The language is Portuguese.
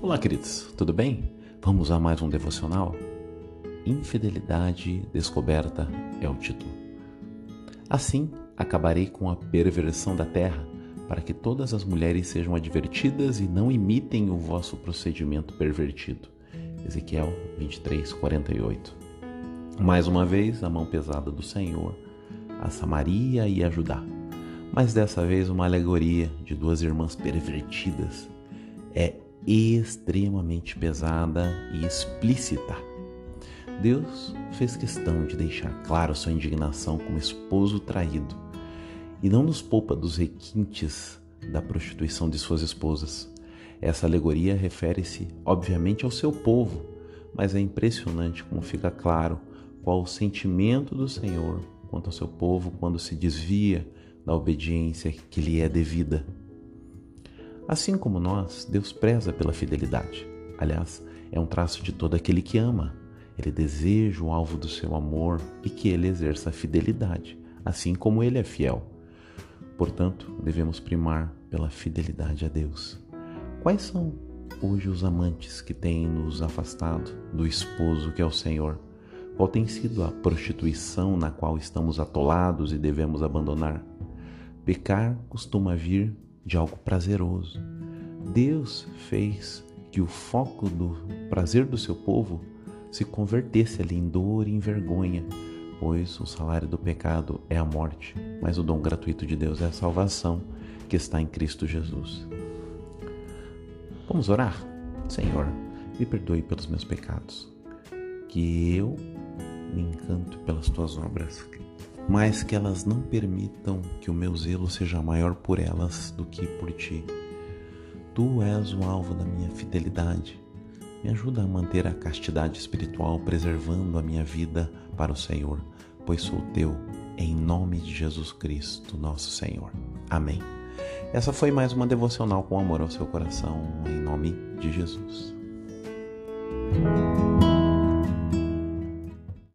Olá, queridos, tudo bem? Vamos a mais um devocional? Infidelidade descoberta é o título. Assim, acabarei com a perversão da terra, para que todas as mulheres sejam advertidas e não imitem o vosso procedimento pervertido. Ezequiel 23, 48. Mais uma vez, a mão pesada do Senhor a Samaria e a Judá. Mas dessa vez, uma alegoria de duas irmãs pervertidas. É extremamente pesada e explícita. Deus fez questão de deixar claro sua indignação como esposo traído e não nos poupa dos requintes da prostituição de suas esposas. Essa alegoria refere-se, obviamente, ao seu povo, mas é impressionante como fica claro qual o sentimento do Senhor quanto ao seu povo quando se desvia da obediência que lhe é devida. Assim como nós, Deus preza pela fidelidade. Aliás, é um traço de todo aquele que ama. Ele deseja o alvo do seu amor e que ele exerça a fidelidade, assim como ele é fiel. Portanto, devemos primar pela fidelidade a Deus. Quais são hoje os amantes que têm nos afastado do esposo que é o Senhor? Qual tem sido a prostituição na qual estamos atolados e devemos abandonar? Pecar costuma vir de algo prazeroso. Deus fez que o foco do prazer do seu povo se convertesse ali em dor e em vergonha, pois o salário do pecado é a morte, mas o dom gratuito de Deus é a salvação que está em Cristo Jesus. Vamos orar? Senhor, me perdoe pelos meus pecados, que eu me encanto pelas tuas obras, mas que elas não permitam que o meu zelo seja maior por elas do que por ti. Tu és o alvo da minha fidelidade. Me ajuda a manter a castidade espiritual, preservando a minha vida para o Senhor, pois sou teu, em nome de Jesus Cristo, nosso Senhor. Amém. Essa foi mais uma devocional com amor ao seu coração, em nome de Jesus.